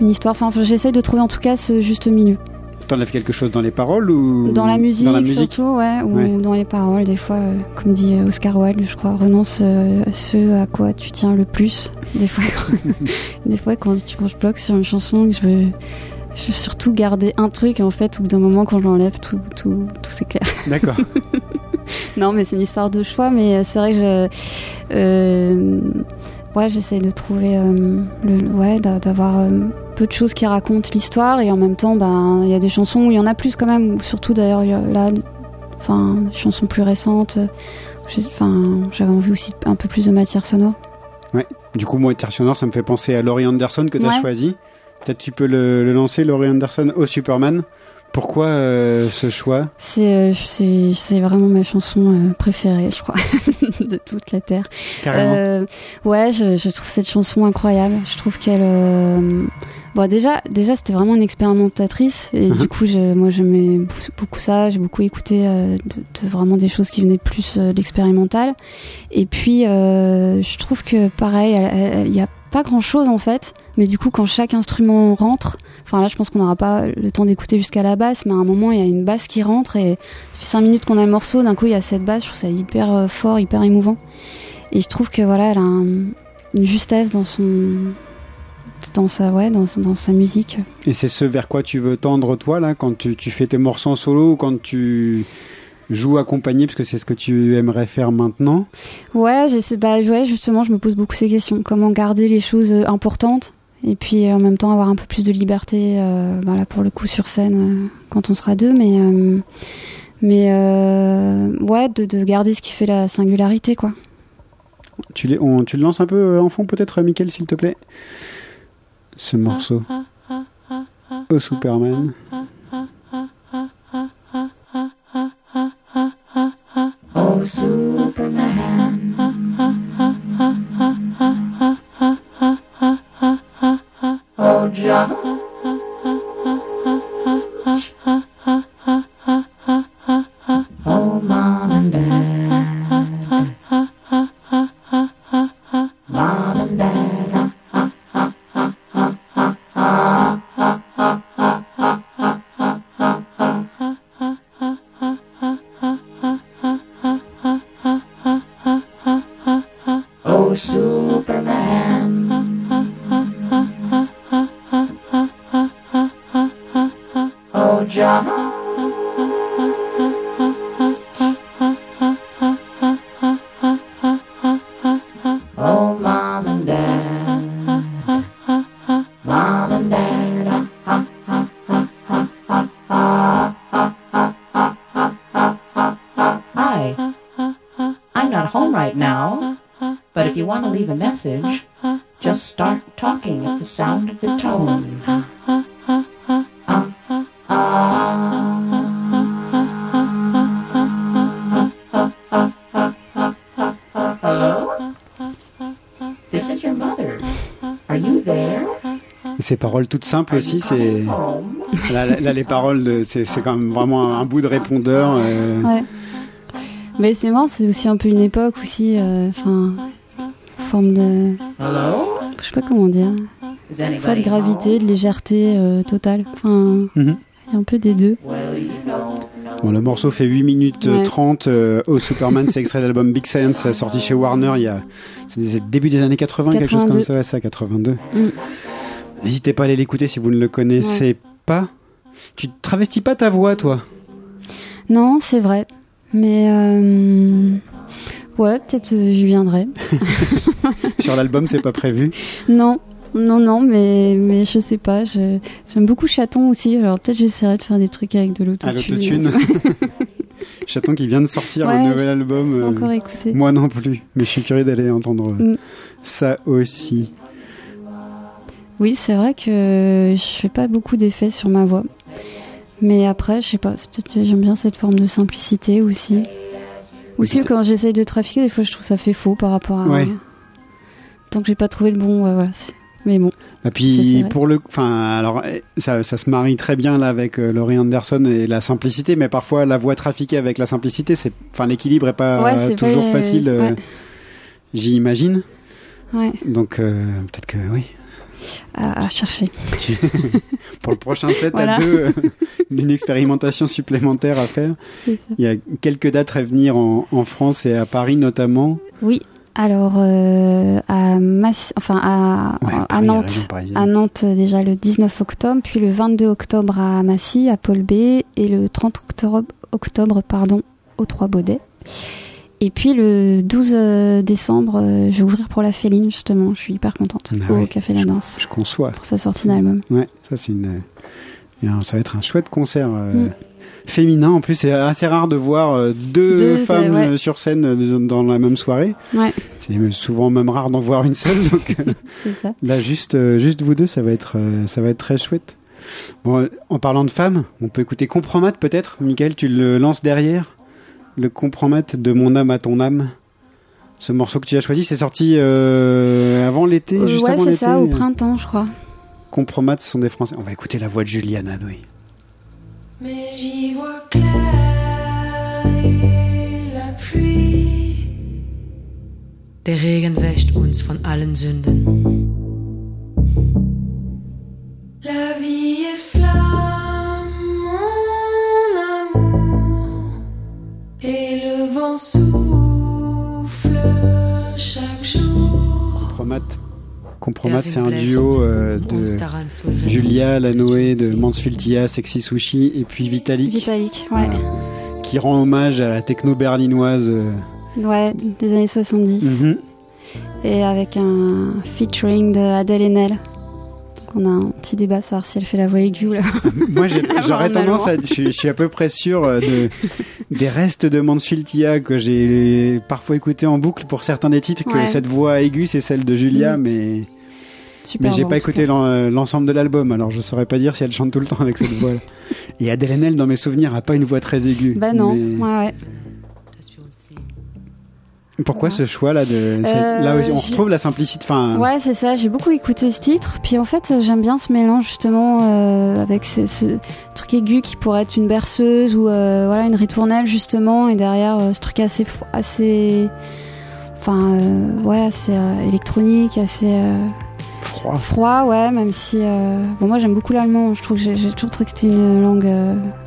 une histoire. Enfin, j'essaye de trouver en tout cas ce juste milieu. T'enlèves quelque chose dans les paroles ou Dans la musique, Dans la musique? surtout, ouais, ou Ouais. dans les paroles, des fois, euh, comme dit euh, Oscar Wilde, je crois, renonce euh, ce à quoi tu tiens le plus. Des fois, des fois quand, quand je bloque sur une chanson, je veux, je veux surtout garder un truc, et en fait, au bout d'un moment, quand je l'enlève, tout, tout, tout s'éclaire. D'accord. non, mais c'est une histoire de choix, mais euh, c'est vrai que je. euh, ouais, j'essaye de trouver. le, ouais, d'a- d'avoir. Peu de choses qui racontent l'histoire et en même temps ben il y a des chansons où il y en a plus quand même ou surtout d'ailleurs là enfin des chansons plus récentes enfin j'avais envie aussi un peu plus de matière sonore Du coup, moi, Terre sonore, ça me fait penser à Laurie Anderson que tu as Ouais. choisi. Peut-être tu peux le, le lancer, Laurie Anderson, au Superman. Pourquoi euh, ce choix? C'est euh, c'est c'est vraiment ma chanson euh, préférée je crois de toute la terre Carrément. Euh, ouais, je, je trouve cette chanson incroyable. Je trouve qu'elle. Bon, déjà, déjà c'était vraiment une expérimentatrice. Et Mhm. du coup, je, moi, j'aimais beaucoup ça. J'ai beaucoup écouté euh, de, de vraiment des choses qui venaient plus euh, de l'expérimental. Et puis, euh, je trouve que pareil, il n'y a pas grand chose en fait. Mais du coup, quand chaque instrument rentre, enfin là, je pense qu'on n'aura pas le temps d'écouter jusqu'à la basse, mais à un moment, il y a une basse qui rentre et depuis 5 minutes qu'on a le morceau, d'un coup, il y a cette basse. Je trouve ça hyper euh, fort, hyper émouvant. Et je trouve que voilà, elle a un- une justesse dans son dans sa ouais dans, dans sa musique. Et c'est ce vers quoi tu veux tendre, toi, là, quand tu, tu fais tes morceaux en solo ou quand tu joues accompagné, parce que c'est ce que tu aimerais faire maintenant? Ouais, je sais bah ouais, justement, je me pose beaucoup ces questions. Comment garder les choses euh, importantes et puis euh, en même temps avoir un peu plus de liberté euh, bah pour le coup sur scène euh, quand on sera deux mais euh, mais ouais de, de garder ce qui fait la singularité quoi. tu, les- on- tu le lances un peu en fond, peut-être, Mickaël, s'il te plaît? Ce morceau. Au Superman. Ces paroles toutes simples aussi, c'est. Home? Là, les paroles, de- c'est c'est quand même vraiment un, un bout de répondeur. euh, Ouais. Mais c'est marrant, c'est aussi un peu une époque aussi euh, enfin forme de Hello? je sais pas comment dire, Is pas de gravité, de légèreté euh, totale. Enfin, mhm. y a un peu des deux. Bon, le morceau fait 8 minutes Ouais. 30 euh, au Superman, c'est extrait de l'album Big Science, sorti chez Warner il y a. C'est début des années 80, quelque chose comme 82. ça, ouais, ça, 82. Mm. N'hésitez pas à aller l'écouter si vous ne le connaissez pas. Tu travestis pas ta voix, toi? Non, c'est vrai. Mais euh, ouais, peut-être euh, j'y viendrai. Sur l'album, c'est pas prévu? Non, Non, non, mais, mais je sais pas. J'aime beaucoup Chaton aussi. Alors peut-être j'essaierai de faire des trucs avec de À l'autotune. l'autotune. Chaton qui vient de sortir Ouais, un nouvel album. Euh, encore écouté. Moi non plus, mais je suis curieux d'aller entendre euh, Mm. ça aussi. Oui, c'est vrai que je fais pas beaucoup d'effets sur ma voix. Mais après, je sais pas, peut-être j'aime bien cette forme de simplicité aussi. Aussi, quand j'essaye de trafiquer, des fois je trouve ça fait faux par rapport à. Ouais. Tant que j'ai pas trouvé le bon, ouais, voilà. Mais bon, Et puis pour le, enfin alors eh, ça, ça se marie très bien là avec euh, Laurie Anderson et la simplicité, mais parfois la voix trafiquée avec la simplicité, c'est, enfin l'équilibre est pas Ouais, toujours pas- facile, euh, ouais. j'imagine. ouais, Donc euh, peut-être que oui. À, à chercher. Pour le prochain set Voilà. à deux, euh, d'une expérimentation supplémentaire à faire. Il y a quelques dates à venir en, en France et à Paris notamment. Oui, alors euh, à, Mass... enfin, à, Ouais, à Paris, Nantes. À Nantes déjà le 19 octobre, puis le 22 octobre à Massy, à Paul B, et le 30 octobre, octobre pardon, aux Trois Baudets. Et puis le 12 euh, décembre, euh, je vais ouvrir pour la Féline justement, je suis hyper contente, Ah au ouais, Café La Danse, Je conçois. pour sa sortie d'album. Ouais, ça c'est une. Ça va être un chouette concert euh, Mm. féminin. En plus, c'est assez rare de voir deux, Deux, femmes ouais. sur scène dans la même soirée. Ouais, C'est souvent même rare d'en voir une seule. Donc c'est ça. là, juste, juste vous deux, ça va être, ça va être très chouette. Bon, en parlant de femmes, on peut écouter Compromat peut-être? Michael, tu le lances derrière? Le Compromat de mon âme à ton âme. Ce morceau que tu as choisi, c'est sorti euh, avant l'été, Euh, juste ouais, avant c'est ça, au printemps, je crois. Compromat, ce sont des Français. On va écouter la voix de Juliane Hanoï. Mais j'y vois clair et la pluie. Der Regen wäscht uns von allen Sünden. La vie est flamme, Et le vent souffle chaque jour. Compromat. C'est un duo euh, de. Julia Lanoé, de Mansfield Sexy Sushi, et puis Vitalik, Vitalik, ouais. qui rend hommage à la techno berlinoise. euh, Ouais, des années 70. mhm. Et avec un featuring de Adèle Haenel. Donc on a un petit débat, savoir si elle fait la voix aiguë ou la Moi, j'aurais En tendance à. Je, suis- je suis à peu près sûr euh, de, des restes de Mansfield que j'ai parfois écouté en boucle pour certains des titres, que Ouais. cette voix aiguë, c'est celle de Julia, Mm. mais. Super Mais j'ai bon, pas écouté l'ensemble de l'album, alors je saurais pas dire si elle chante tout le temps avec cette voix-là. Et Adèle Haenel, dans mes souvenirs, a pas une voix très aiguë. Bah non, Mais ouais, ouais. Pourquoi ce choix-là de Euh, Là on retrouve la simplicité. Enfin, Ouais, c'est ça. J'ai beaucoup écouté ce titre. Puis en fait, euh, j'aime bien ce mélange justement euh, avec ce, ce truc aigu qui pourrait être une berceuse ou euh, voilà une ritournelle justement, et derrière ce truc assez assez, enfin ouais, assez électronique, assez froid. froid, ouais. Même si bon, moi j'aime beaucoup l'allemand. Je trouve que j'ai toujours trouvé que c'était une langue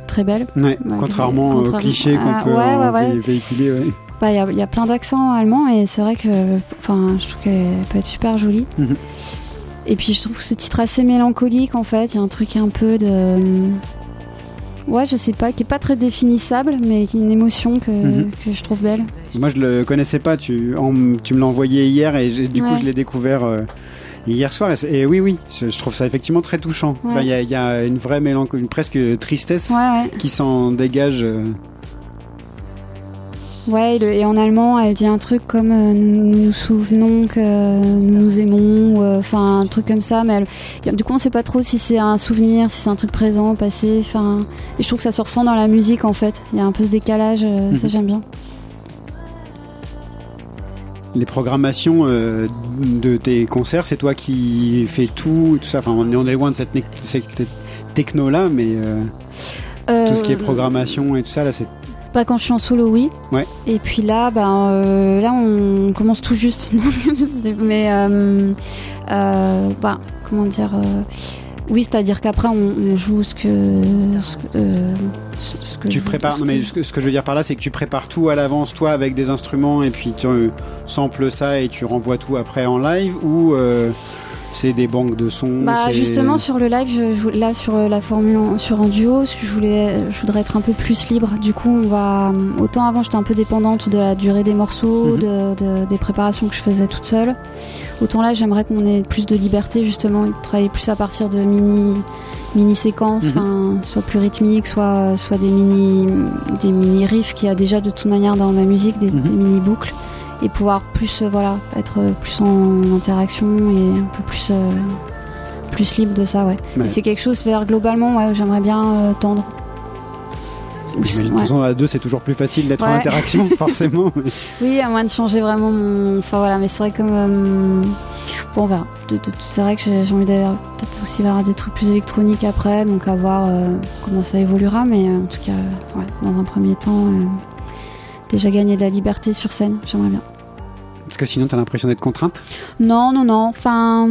très belle. Ouais, contrairement aux clichés qu'on Ah, peut ouais, ouais, véhiculer. ouais. Bah, il y a, il y a plein d'accents allemands et c'est vrai que, enfin, je trouve qu'elle peut être super jolie. Mhm. Et puis je trouve ce titre assez mélancolique en fait. Il y a un truc un peu de, ouais, je sais pas, qui est pas très définissable, mais qui est une émotion que, Mhm. que je trouve belle. Moi, je le connaissais pas. Tu, en- tu me l'as envoyé hier et du coup, je l'ai découvert euh, hier soir. Et, oui, oui, je, trouve ça effectivement très touchant. Ouais. Il y, a, il y a une vraie mélancolie, une presque tristesse Ouais, ouais. qui s'en dégage. Ouais, et, en allemand, elle dit un truc comme euh, nous nous souvenons que nous nous aimons, euh, enfin un truc comme ça. Mais elle- du coup, on sait pas trop si c'est un souvenir, si c'est un truc présent, passé. Enfin, et je trouve que ça se ressent dans la musique en fait. Il y a un peu ce décalage, euh, ça Mhm. j'aime bien. Les programmations de tes concerts, c'est toi qui fais tout, tout ça. Enfin, on est, loin de cette, techno là, mais tout ce qui est programmation et tout ça, là, c'est Pas quand je suis en solo, oui. Ouais. Et puis là, ben, euh, là, on commence tout juste. Mais euh, euh, bah, comment dire Oui, c'est-à-dire qu'après, on, on joue ce que, ce que, ce- ce que Tu je- prépares, ce non mais que- ce que, ce que je veux dire par là, c'est que tu prépares tout à l'avance, toi, avec des instruments, et puis tu samples ça et tu renvoies tout après en live, ou C'est des banques de sons. Bah justement sur le live, je, là sur euh, la formule en, sur en duo, je voulais, je voudrais être un peu plus libre. Du coup, on va autant avant j'étais un peu dépendante de la durée des morceaux, Mhm. de, de- des préparations que je faisais toute seule. Autant là, j'aimerais qu'on ait plus de liberté justement, et travailler plus à partir de mini mini séquences, Mhm. soit plus rythmiques, soit soit des mini des mini riffs qu'il y a déjà de toute manière dans ma musique, des, Mhm. des mini boucles et pouvoir plus euh, voilà être plus en interaction et un peu plus euh, plus libre de ça ouais, Ouais. Et c'est quelque chose vers globalement ouais, où j'aimerais bien euh, tendre. J'imagine, de toute façon, à deux, c'est toujours plus facile d'être en interaction, forcément. mais- oui à moins de changer vraiment mon enfin voilà mais c'est vrai comme euh, bon on verra. C'est vrai que j'ai envie d'aller peut-être aussi vers des trucs plus électroniques après donc à voir euh, comment ça évoluera mais euh, en tout cas ouais, dans un premier temps déjà gagner de la liberté sur scène j'aimerais bien Parce que sinon, t'as l'impression d'être contrainte. Non, non, non. Enfin,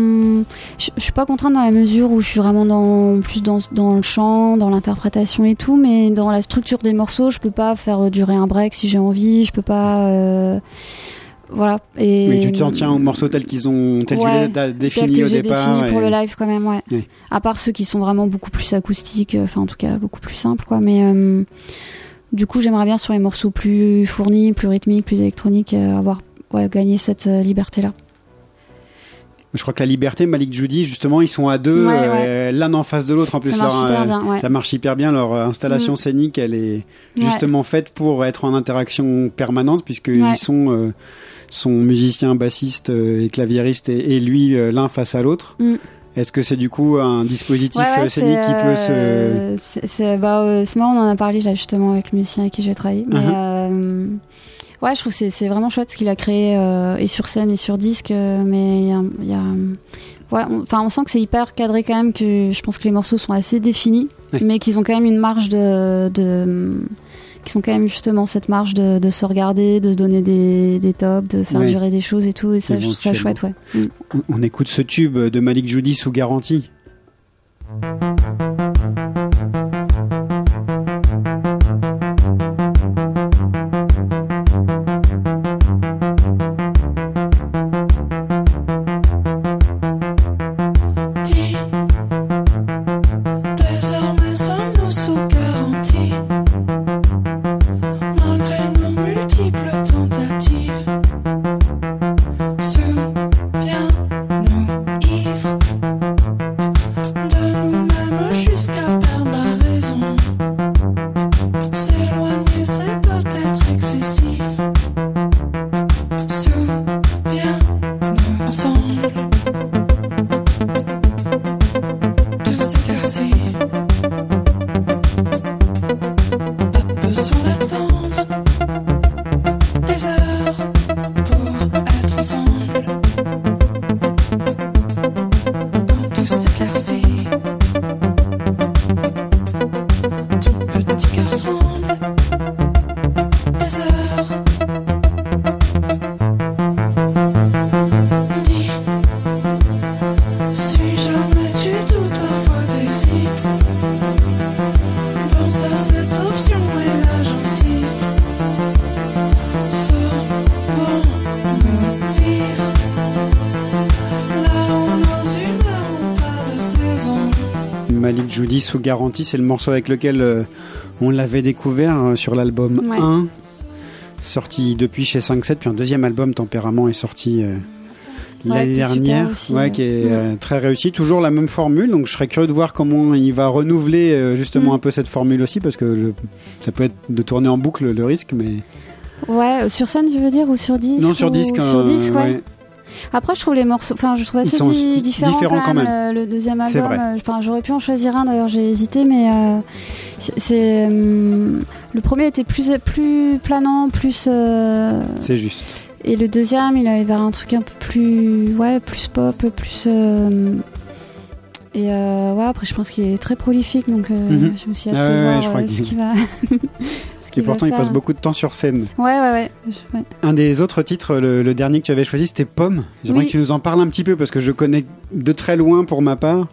je, je suis pas contrainte dans la mesure où je suis vraiment dans plus dans, dans le chant, dans l'interprétation et tout, mais dans la structure des morceaux, je peux pas faire euh, durer un break si j'ai envie. Je peux pas. euh, voilà. Et Mais tu t'en tiens aux morceaux tels qu'ils ont, tels Ouais, que tu défini que au départ. défini pour et- le live quand même, ouais. À part ceux qui sont vraiment beaucoup plus acoustiques, euh, enfin en tout cas beaucoup plus simples, quoi. Mais euh, du coup, j'aimerais bien sur les morceaux plus fournis, plus rythmiques, plus électroniques, euh, avoir ouais, gagné cette euh, liberté-là. Je crois que la liberté, Malik Judy, justement, ils sont à deux, Ouais, euh, l'un en face de l'autre. En plus, Ça marche leur, hyper euh, bien, ouais. ça marche hyper bien. Leur euh, installation Mm. scénique, elle est justement faite pour être en interaction permanente, puisqu'ils sont, euh, sont musiciens, bassistes euh, et claviéristes, et, et lui, euh, l'un face à l'autre. Mm. Est-ce que c'est du coup un dispositif Ouais, ouais, euh, scénique qui peut se... euh, c'est- bah, euh, marrant, on en a parlé là justement avec le musicien avec qui j'ai travaillé. Mais Uh-huh. euh, ouais, je trouve que c'est vraiment chouette ce qu'il a créé euh, et sur scène et sur disque. euh, mais il y a, il y a- ouais, on, enfin, on sent que c'est hyper cadré quand même. Que je pense que les morceaux sont assez définis, mais qu'ils ont quand même une marge de, de qui sont quand même justement cette marge de, de se regarder, de se donner des, des tops, de faire Ouais. durer des choses et tout. Et ça, je trouve ça chouette, ouais. Mm. On- On écoute ce tube de Malik Judy sous garantie. Sous garantie, c'est le morceau avec lequel euh, on l'avait découvert euh, sur l'album Ouais. 1, sorti depuis chez 5-7, puis un deuxième album, Tempérament, est sorti euh, Ouais, l'année dernière, aussi, ouais, ouais. qui est euh, très réussi. Toujours la même formule, donc je serais curieux de voir comment il va renouveler euh, justement Mm. un peu cette formule aussi, parce que le- ça peut être de tourner en boucle le risque, mais Ouais, sur scène, tu veux dire, ou sur disque non sur ou- disque. Sur euh, disque, ouais. Après, je trouve les morceaux, enfin, je trouve assez di- différents, différents quand même. Le, le deuxième album, euh, enfin, j'aurais pu en choisir un. D'ailleurs, j'ai hésité, mais euh, c'est- le premier était plus plus planant, plus euh, C'est juste. et le deuxième, il allait vers un truc un peu plus, ouais, plus pop, plus. euh, et euh, ouais, après, je pense qu'il est très prolifique, donc euh, Mhm. je me suis Ah hâte de ouais, ouais, je crois euh, ce qu'il va. Va pourtant, il passe beaucoup de temps sur scène. Ouais, ouais, ouais. Je- ouais. Un des autres titres, le, le dernier que tu avais choisi, c'était Pomme. J'aimerais Oui. que tu nous en parles un petit peu parce que je connais de très loin pour ma part.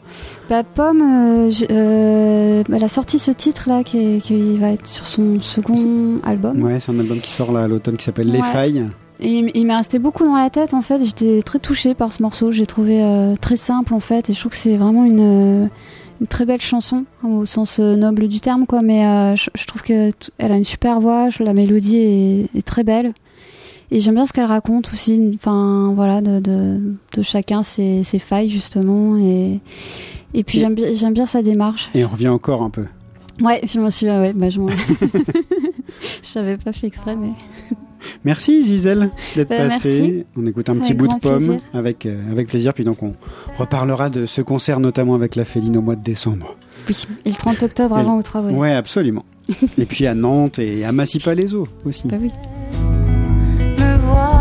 Bah, Pomme, euh, euh, elle a sorti ce titre-là qui, est- qui va être sur son second album. Ouais, c'est un album qui sort là à l'automne qui s'appelle Les. Failles. Et il, m'est resté beaucoup dans la tête en fait. J'étais très touchée par ce morceau. J'ai trouvé euh, très simple en fait, et je trouve que c'est vraiment une, une très belle chanson hein, au sens euh, noble du terme quoi. Mais euh, je, je trouve que elle a une super voix. La mélodie est, est très belle. Et j'aime bien ce qu'elle raconte aussi. Enfin voilà, de, de, de chacun ses, ses failles justement. Et et puis j'aime bien j'aime bien sa démarche. Et on revient encore un peu. Ouais, je m'en suis. Ouais, bah je m'en. Je n'avais pas fait exprès, mais. Merci Gisèle d'être Bah, passée. merci. On écoute un petit Avec bout de pomme plaisir. avec, euh, avec plaisir. Puis donc on reparlera de ce concert notamment avec la Féline au mois de décembre. Oui. Et le 30 octobre avant le- ou travail. Ouais, absolument. et puis à Nantes et à Massy-Palaiseau aussi. Bah oui. me voir.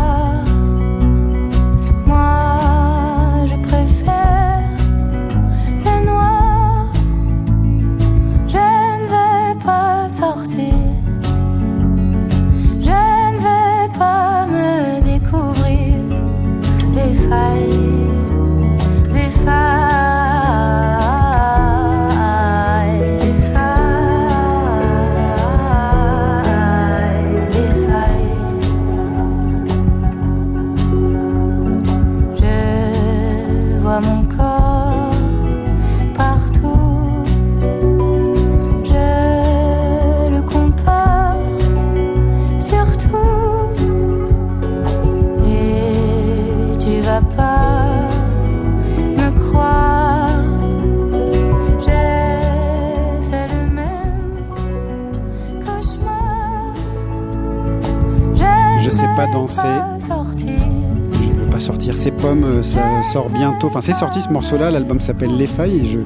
Je ne veux pas sortir ces pommes, euh, ça sort bientôt. Enfin, c'est sorti ce morceau-là, l'album s'appelle Les Failles et je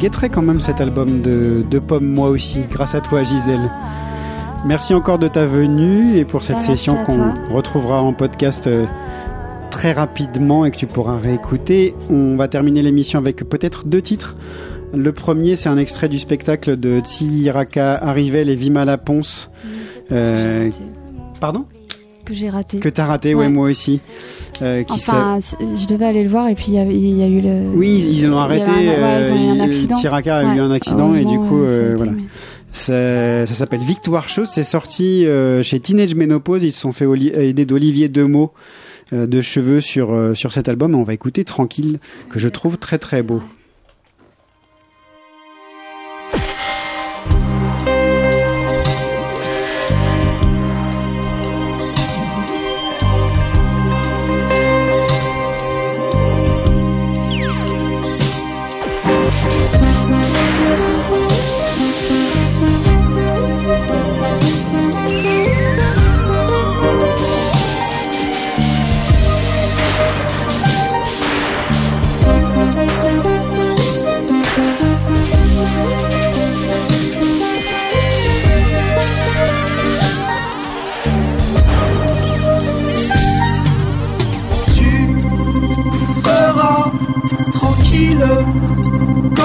guetterai quand même cet album de, de pommes moi aussi, grâce à toi Gisèle. Merci encore de ta venue et pour cette Bah, merci session qu'on retrouvera en podcast euh, très rapidement et que tu pourras réécouter. On va terminer l'émission avec peut-être deux titres. Le premier, c'est un extrait du spectacle de Tsiraka Arrivel et Vimala Ponce. Euh, pardon? Que j'ai raté. Que t'as raté, ouais, Ouais. moi aussi. Euh, qui Enfin, je devais aller le voir et puis il y a, il y a eu le. Oui, ils l'ont arrêté. avait un- ouais, ils ont eu un euh, accident. Tiraka a eu un accident et du coup, euh, été, voilà. mais- Ça, ça s'appelle Victoire Chose. C'est sorti euh, chez Teenage Ménopause. Ils se sont fait aider d'Olivier Demeaux euh, de cheveux sur euh, sur cet album. On va écouter Tranquille, que je trouve très très beau.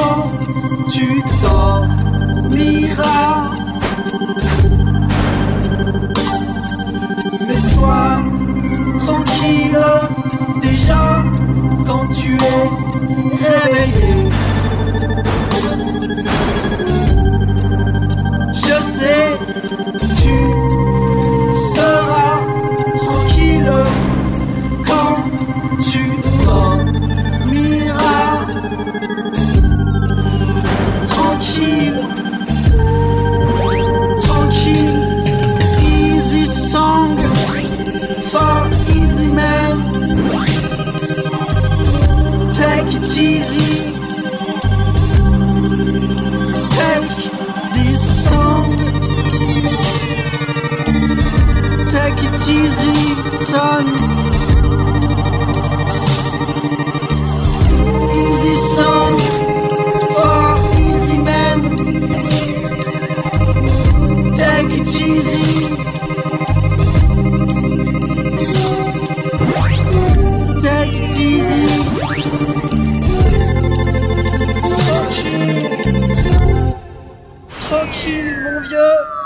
Quand tu dormiras. Mais sois tranquille déjà quand tu es réveillé. Son. Easy song for easy men. Take it easy. Take it easy. Tranquille, mon vieux.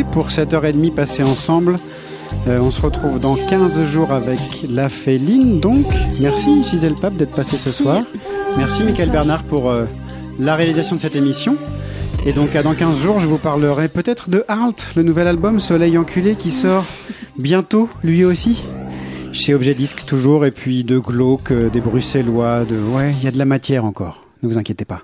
Pour cette heure et demie passée ensemble. Euh, on se retrouve dans 15 jours avec la Féline. Donc, merci Gisèle Pape d'être passée ce soir. Merci Michael Bernard pour euh, la réalisation de cette émission. Et donc, à dans 15 jours, je vous parlerai peut-être de Halt, le nouvel album Soleil enculé qui sort bientôt, lui aussi. Chez Objet Disque toujours, et puis de Glauque, euh, des Bruxellois, de... Ouais, il y a de la matière encore. Ne vous inquiétez pas.